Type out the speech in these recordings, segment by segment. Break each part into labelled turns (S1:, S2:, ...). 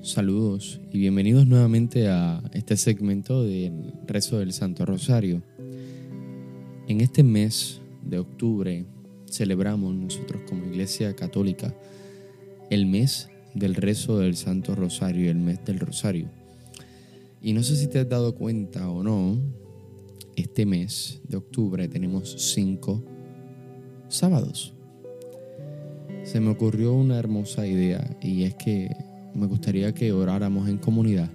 S1: Saludos y bienvenidos nuevamente a este segmento del rezo del Santo Rosario. En este mes de octubre celebramos nosotros como Iglesia Católica el mes del rezo del Santo Rosario, el mes del Rosario. Y no sé si te has dado cuenta o no, este mes de octubre tenemos cinco sábados. Se me ocurrió una hermosa idea y es que me gustaría que oráramos en comunidad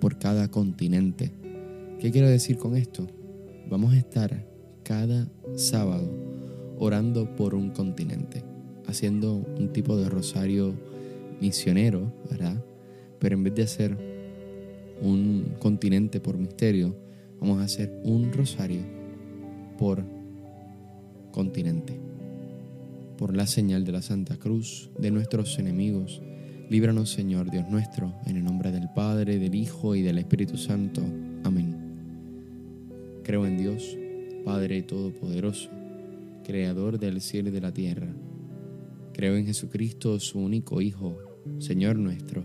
S1: por cada continente. ¿Qué quiero decir con esto? Vamos a estar cada sábado orando por un continente, haciendo un tipo de rosario misionero, ¿verdad? Pero en vez de hacer un continente por misterio, vamos a hacer un rosario por continente. Por la señal de la Santa Cruz, de nuestros enemigos, líbranos Señor Dios nuestro, en el nombre del Padre, del Hijo y del Espíritu Santo. Amén. Creo en Dios, Padre Todopoderoso, Creador del cielo y de la tierra. Creo en Jesucristo, su único Hijo, Señor nuestro,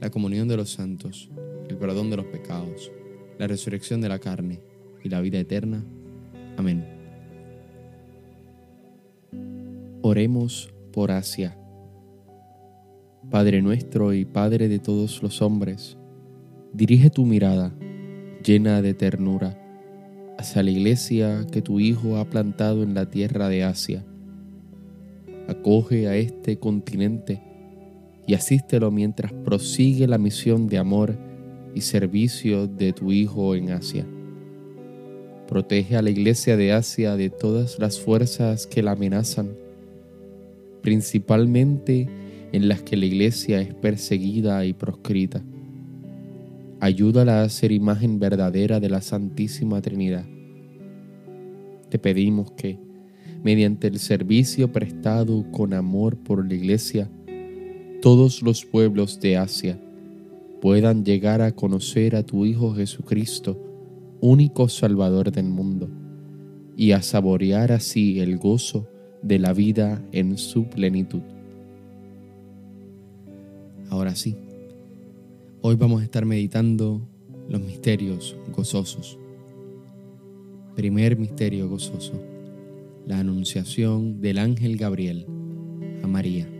S1: la comunión de los santos, el perdón de los pecados, la resurrección de la carne y la vida eterna. Amén. Oremos por Asia. Padre nuestro y Padre de todos los hombres, dirige tu mirada, llena de ternura, hacia la iglesia que tu Hijo ha plantado en la tierra de Asia. Acoge a este continente y asístelo mientras prosigue la misión de amor y servicio de tu Hijo en Asia. Protege a la iglesia de Asia de todas las fuerzas que la amenazan, principalmente en las que la iglesia es perseguida y proscrita. Ayúdala a ser imagen verdadera de la Santísima Trinidad. Te pedimos que, mediante el servicio prestado con amor por la iglesia, todos los pueblos de Asia puedan llegar a conocer a tu Hijo Jesucristo, único Salvador del mundo, y a saborear así el gozo de la vida en su plenitud. Ahora sí, hoy vamos a estar meditando los misterios gozosos. Primer misterio gozoso, la anunciación del ángel Gabriel a María.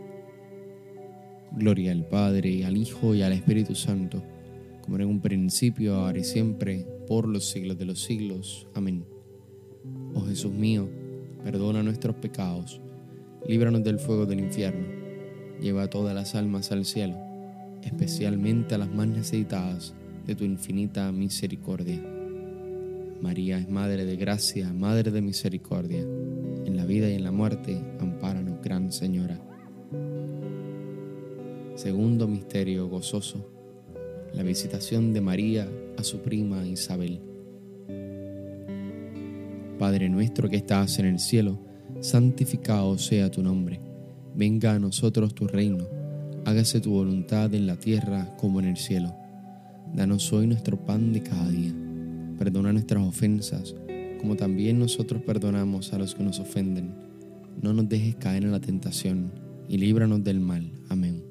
S1: Gloria al Padre, al Hijo y al Espíritu Santo, como en un principio, ahora y siempre, por los siglos de los siglos. Amén. Oh Jesús mío, perdona nuestros pecados, líbranos del fuego del infierno, lleva a todas las almas al cielo, especialmente a las más necesitadas de tu infinita misericordia. María es Madre de Gracia, Madre de Misericordia. En la vida y en la muerte, ampáranos, Gran Señora. Segundo misterio gozoso, la visitación de María a su prima Isabel. Padre nuestro que estás en el cielo, santificado sea tu nombre. Venga a nosotros tu reino. Hágase tu voluntad en la tierra como en el cielo. Danos hoy nuestro pan de cada día. Perdona nuestras ofensas, como también nosotros perdonamos a los que nos ofenden. No nos dejes caer en la tentación, y líbranos del mal. Amén.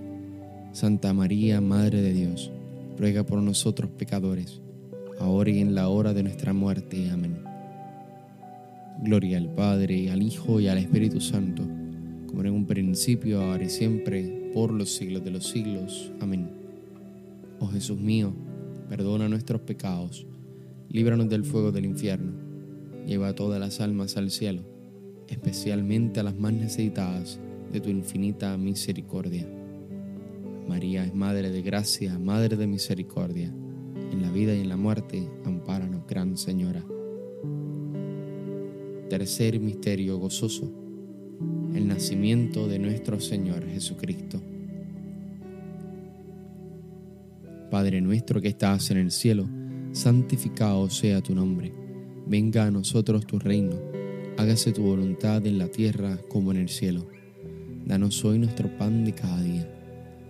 S1: Santa María, Madre de Dios, ruega por nosotros pecadores, ahora y en la hora de nuestra muerte. Amén. Gloria al Padre, al Hijo y al Espíritu Santo, como en un principio, ahora y siempre, por los siglos de los siglos. Amén. Oh Jesús mío, perdona nuestros pecados, líbranos del fuego del infierno, lleva todas las almas al cielo, especialmente a las más necesitadas de tu infinita misericordia. María es Madre de Gracia, Madre de Misericordia, en la vida y en la muerte, ampáranos, Gran Señora. Tercer misterio gozoso, el nacimiento de nuestro Señor Jesucristo. Padre nuestro que estás en el cielo, santificado sea tu nombre. Venga a nosotros tu reino. Hágase tu voluntad en la tierra como en el cielo. Danos hoy nuestro pan de cada día.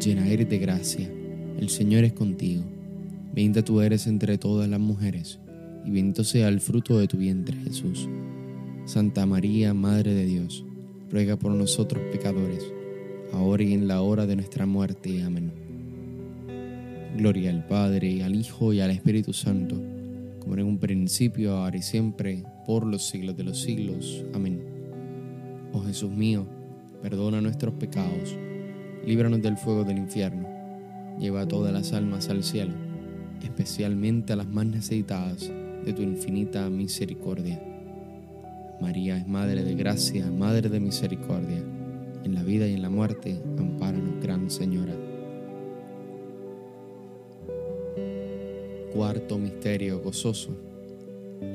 S1: llena eres de gracia, el Señor es contigo. Bendita tú eres entre todas las mujeres, y bendito sea el fruto de tu vientre, Jesús. Santa María, Madre de Dios, ruega por nosotros pecadores, ahora y en la hora de nuestra muerte. Amén. Gloria al Padre, al Hijo y al Espíritu Santo, como en un principio, ahora y siempre, por los siglos de los siglos. Amén. Jesús mío, perdona nuestros pecados, líbranos del fuego del infierno, lleva a todas las almas al cielo, especialmente a las más necesitadas de tu infinita misericordia. María es Madre de Gracia, Madre de Misericordia, en la vida y en la muerte, ampáranos, Gran Señora. Cuarto Misterio Gozoso,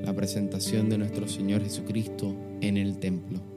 S1: la presentación de nuestro Señor Jesucristo en el templo.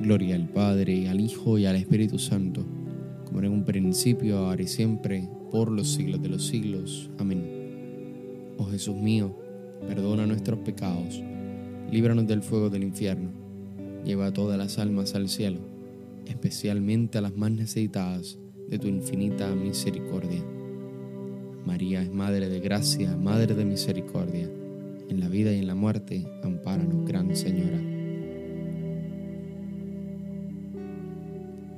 S1: Gloria al Padre, al Hijo y al Espíritu Santo, como en un principio, ahora y siempre, por los siglos de los siglos. Amén. Oh Jesús mío, perdona nuestros pecados, líbranos del fuego del infierno, lleva a todas las almas al cielo, especialmente a las más necesitadas de tu infinita misericordia. María es Madre de Gracia, Madre de Misericordia, en la vida y en la muerte, ampáranos, Gran Señora.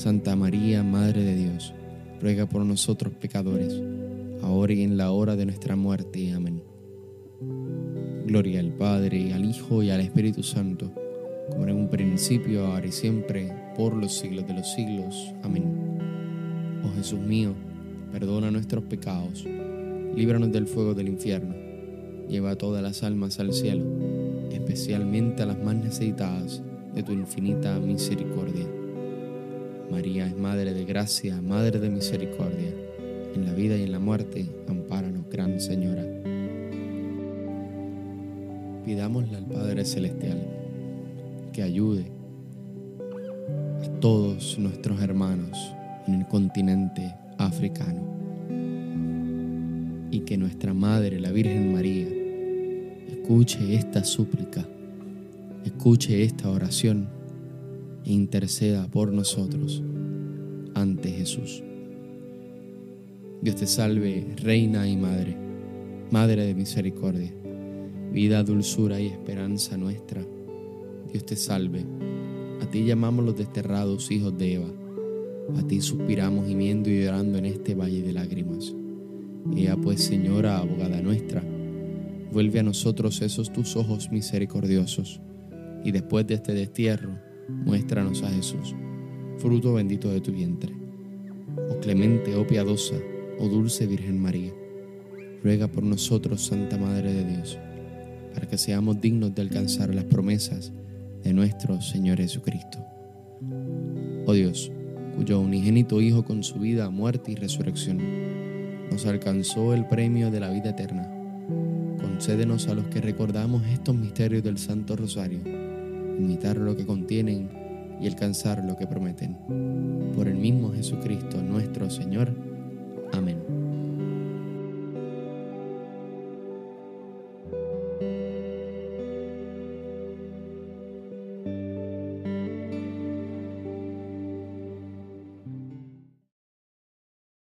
S1: Santa María, Madre de Dios, ruega por nosotros pecadores, ahora y en la hora de nuestra muerte. Amén. Gloria al Padre, al Hijo y al Espíritu Santo, como en un principio, ahora y siempre, por los siglos de los siglos. Amén. Oh Jesús mío, perdona nuestros pecados, líbranos del fuego del infierno, lleva a todas las almas al cielo, especialmente a las más necesitadas de tu infinita misericordia. María es Madre de Gracia, Madre de Misericordia. En la vida y en la muerte, ampáranos, Gran Señora. Pidámosle al Padre Celestial que ayude a todos nuestros hermanos en el continente africano y que nuestra Madre, la Virgen María, escuche esta súplica, escuche esta oración interceda por nosotros ante Jesús. Dios te salve, Reina y Madre, Madre de misericordia, vida, dulzura y esperanza nuestra. Dios te salve. A ti llamamos los desterrados hijos de Eva. A ti suspiramos gimiendo y llorando en este valle de lágrimas. Ea pues, Señora, abogada nuestra, vuelve a nosotros esos tus ojos misericordiosos, y después de este destierro, muéstranos a Jesús, fruto bendito de tu vientre. Oh clemente, oh piadosa, oh dulce Virgen María, ruega por nosotros, Santa Madre de Dios, para que seamos dignos de alcanzar las promesas de nuestro Señor Jesucristo. Oh Dios, cuyo unigénito Hijo con su vida, muerte y resurrección nos alcanzó el premio de la vida eterna. Concédenos a los que recordamos estos misterios del Santo Rosario, imitar lo que contienen y alcanzar lo que prometen. Por el mismo Jesucristo nuestro Señor.